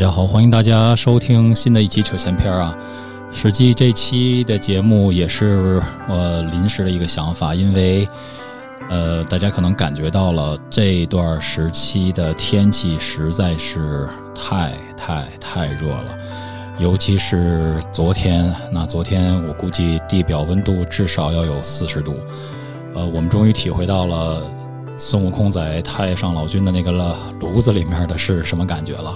大家好，欢迎大家收听新的一期扯闲篇啊。实际这期的节目也是我临时的一个想法，因为呃，大家可能感觉到了这段时期的天气实在是太太太热了，尤其是昨天，那昨天我估计地表温度至少要有四十度。呃，我们终于体会到了孙悟空在太上老君的那个了炉子里面的是什么感觉了。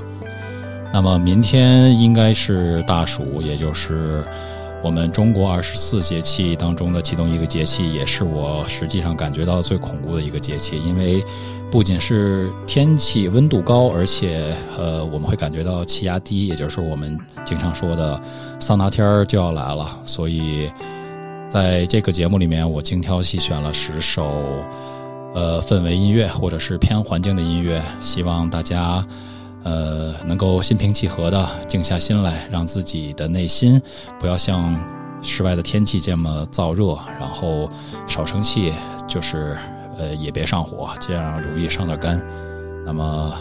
那么明天应该是大暑，也就是我们中国二十四节气当中的其中一个节气，也是我实际上感觉到最恐怖的一个节气。因为不仅是天气温度高，而且呃我们会感觉到气压低，也就是我们经常说的桑拿天儿就要来了。所以在这个节目里面，我精挑细选了十首呃氛围音乐或者是偏环境的音乐，希望大家。呃，能够心平气和的静下心来，让自己的内心不要像室外的天气这么燥热，然后少生气，就是呃也别上火，这样容易伤点肝。那么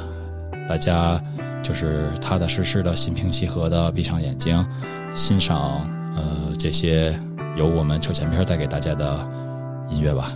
大家就是踏踏实实的心平气和的闭上眼睛，欣赏呃这些由我们扯前片带给大家的音乐吧。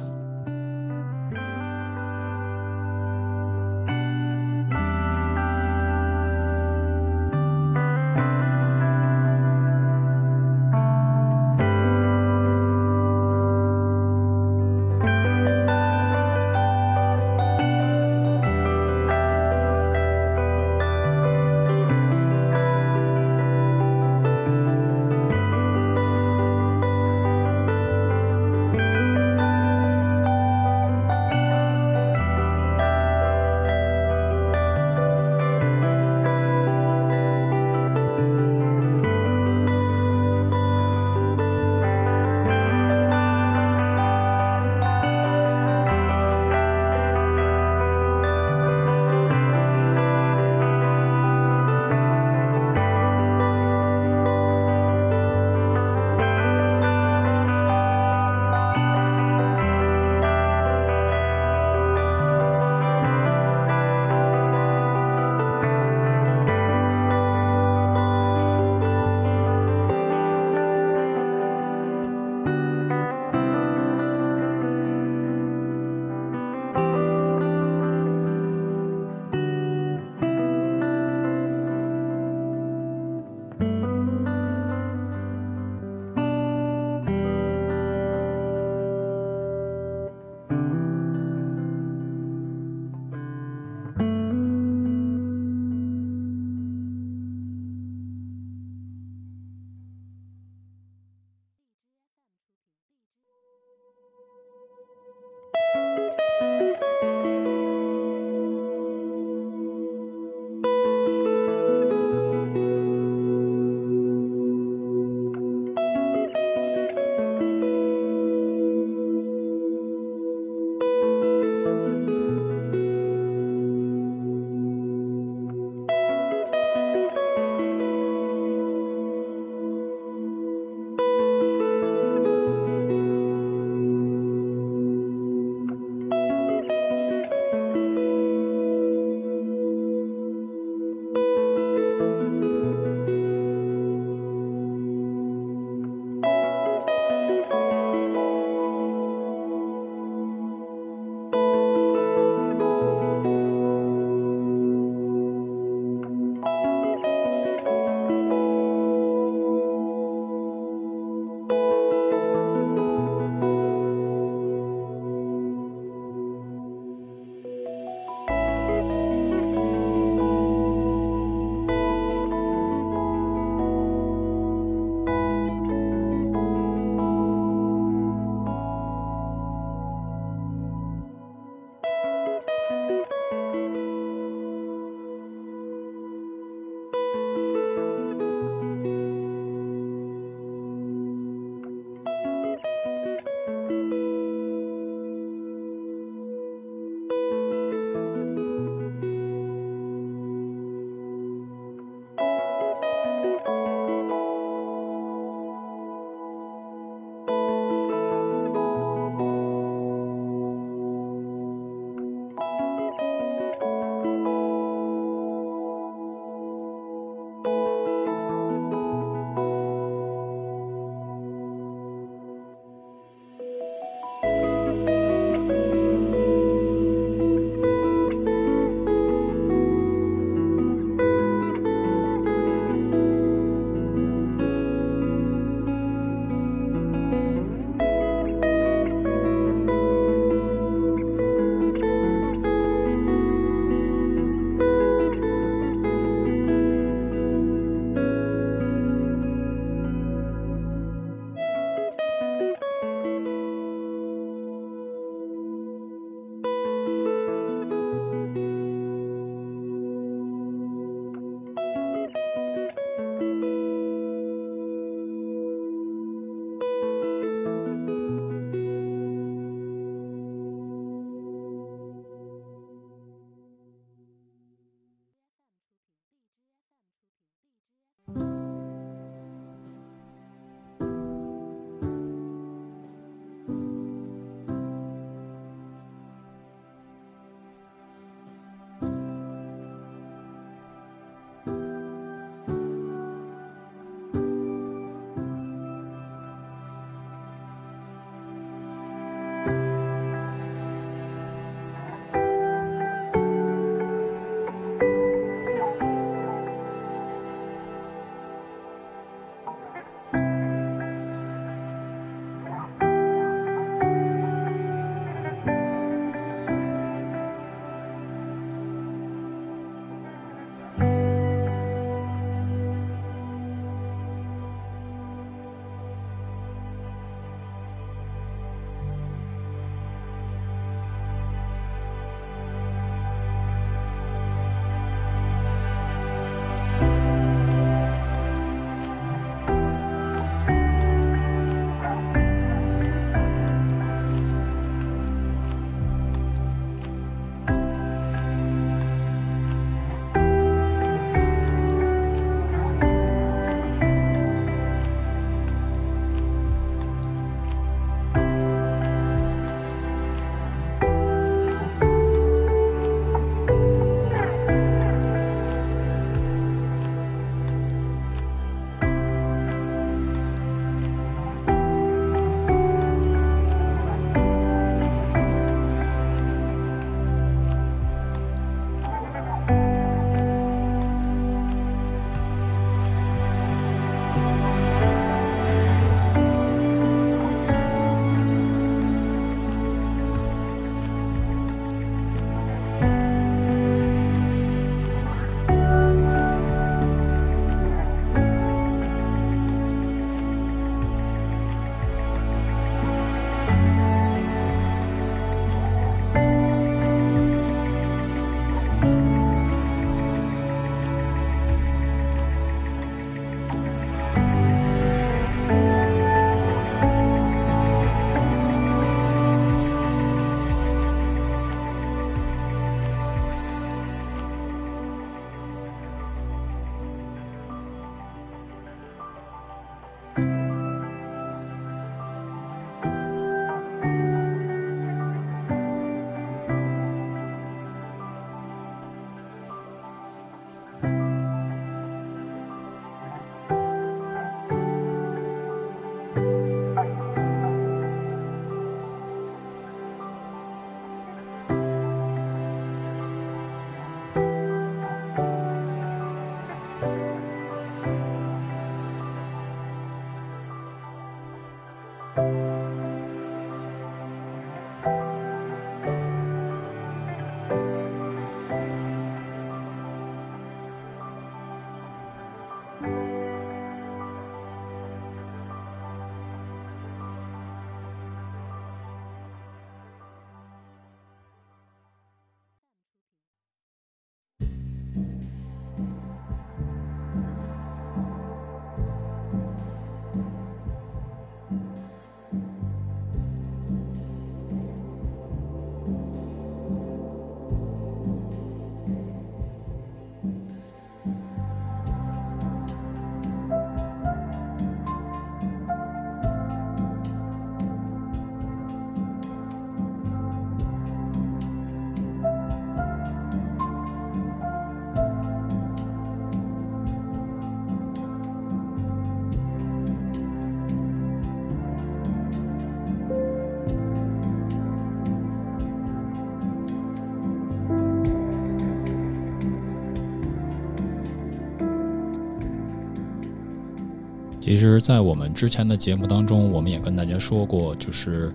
其实，在我们之前的节目当中，我们也跟大家说过，就是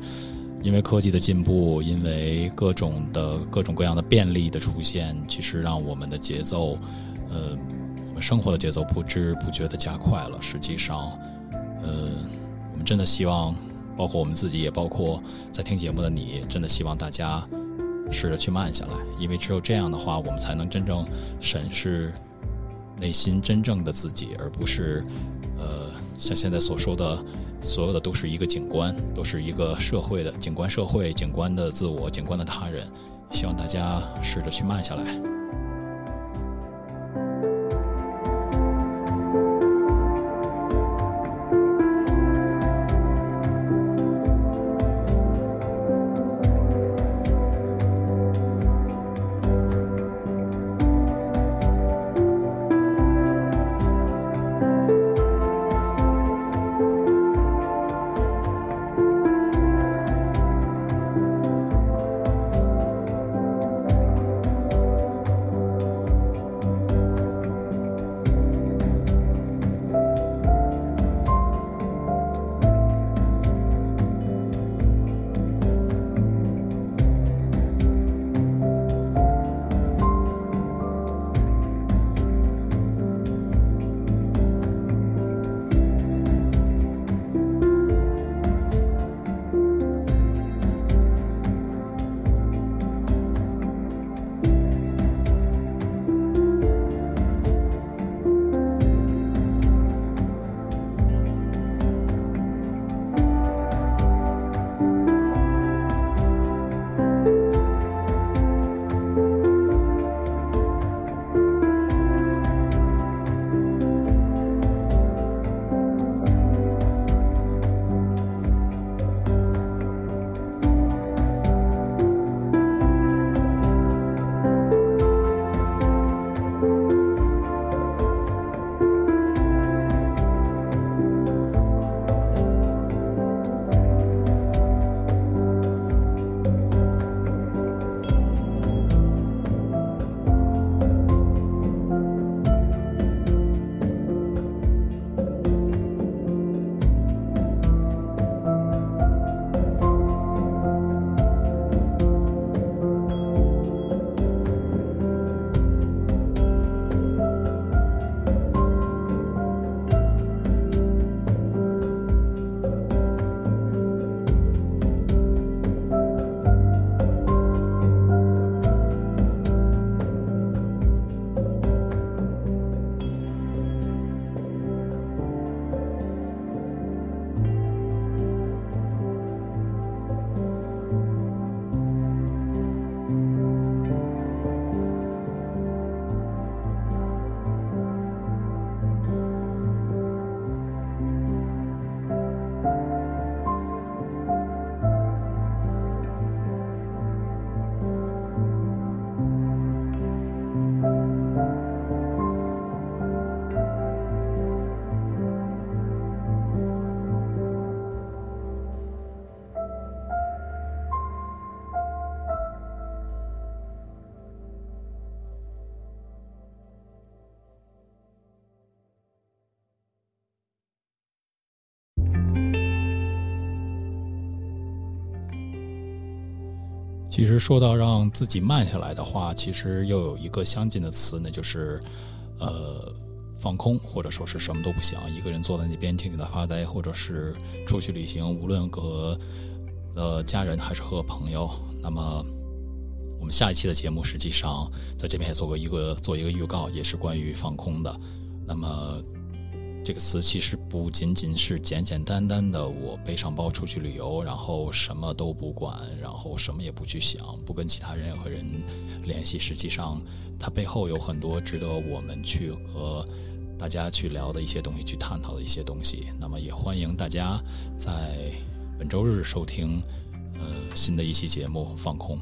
因为科技的进步，因为各种的各种各样的便利的出现，其实让我们的节奏，呃，我们生活的节奏不知不觉的加快了。实际上，呃，我们真的希望，包括我们自己，也包括在听节目的你，真的希望大家试着去慢下来，因为只有这样的话，我们才能真正审视内心真正的自己，而不是。像现在所说的，所有的都是一个景观，都是一个社会的景观，社会景观的自我，景观的他人，希望大家试着去慢下来。其实说到让自己慢下来的话，其实又有一个相近的词，那就是，呃，放空，或者说是什么都不想，一个人坐在那边静静的发呆，或者是出去旅行，无论和呃家人还是和朋友。那么，我们下一期的节目，实际上在这边也做过一个做一个预告，也是关于放空的。那么。这个词其实不仅仅是简简单单的我背上包出去旅游，然后什么都不管，然后什么也不去想，不跟其他人和人联系。实际上，它背后有很多值得我们去和大家去聊的一些东西，去探讨的一些东西。那么，也欢迎大家在本周日收听呃新的一期节目《放空》。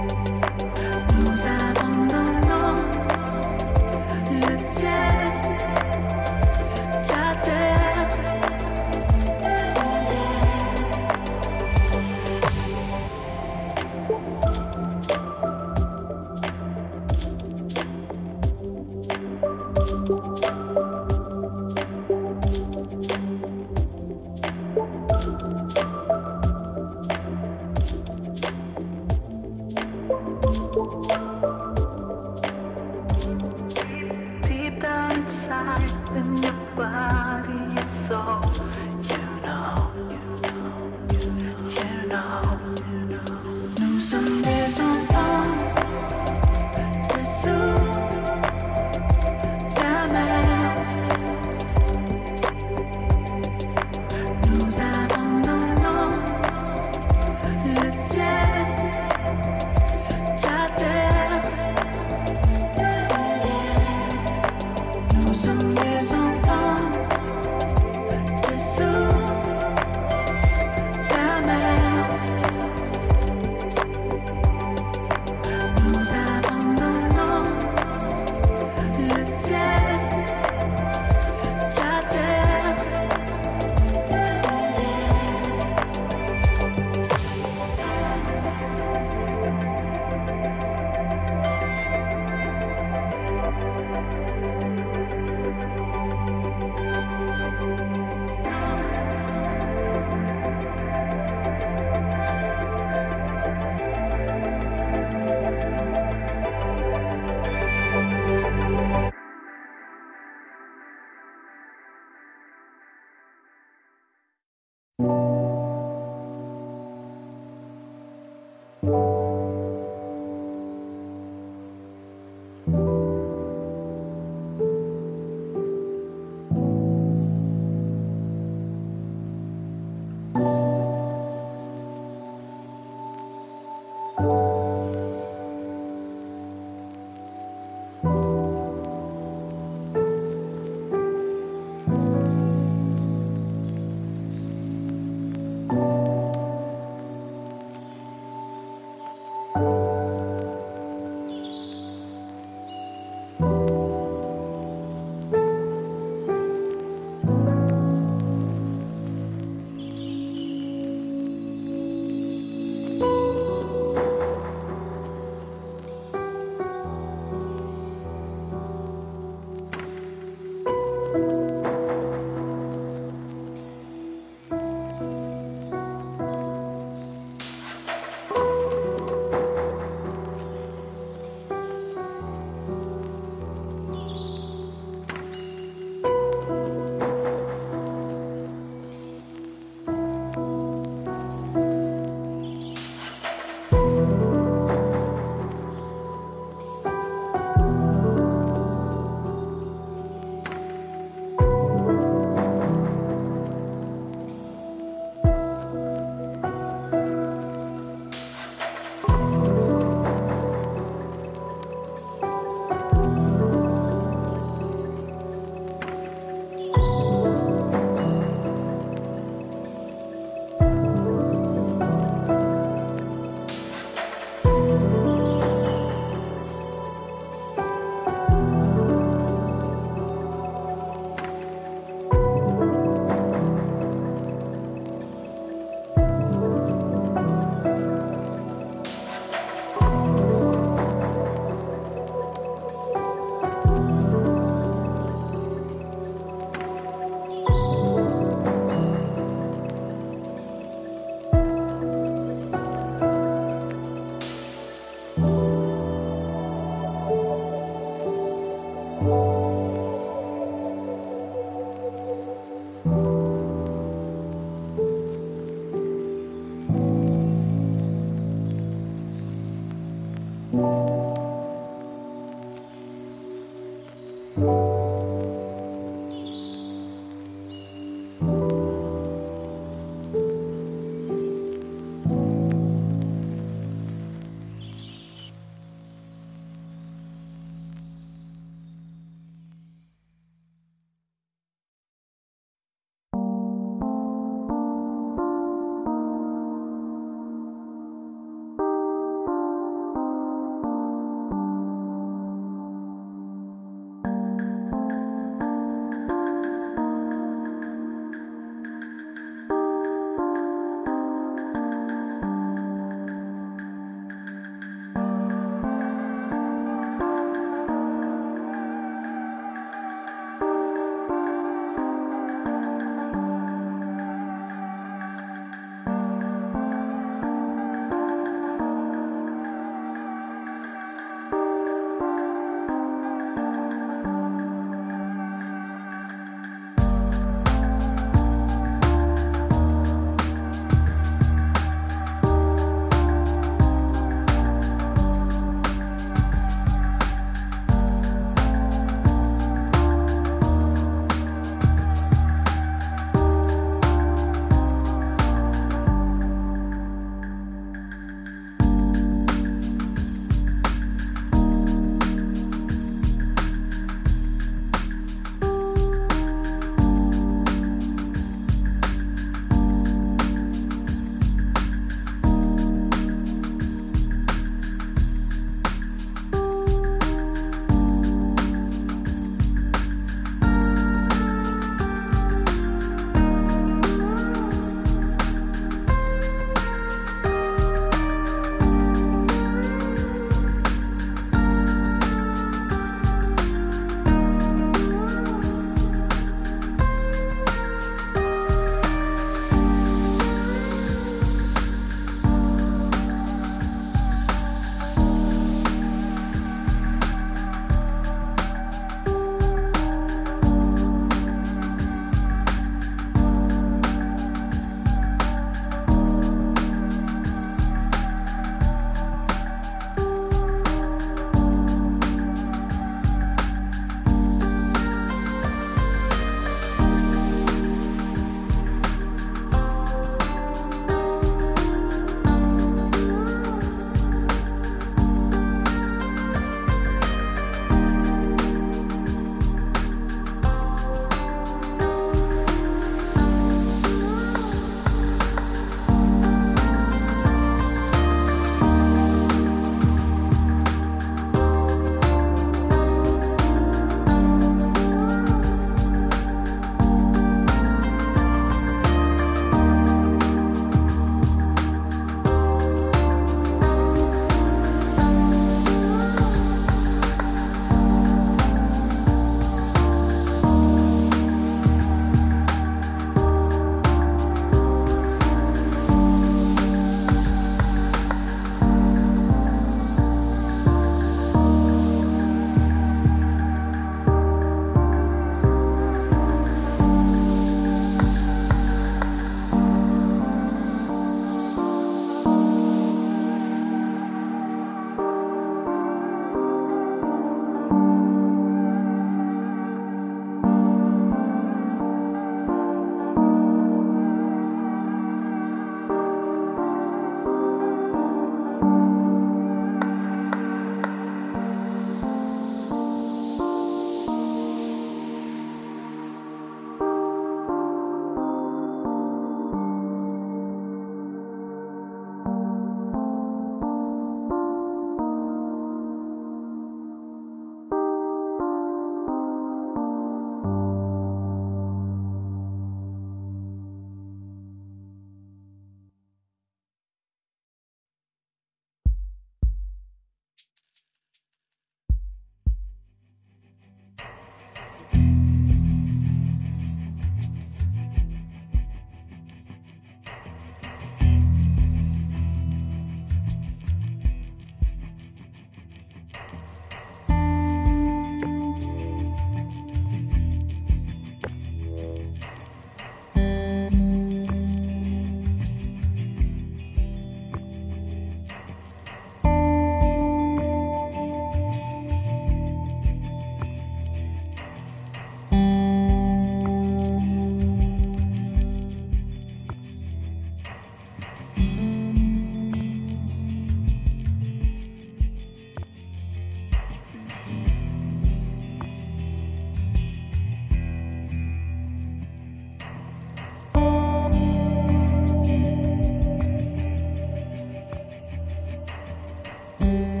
Mm-hmm.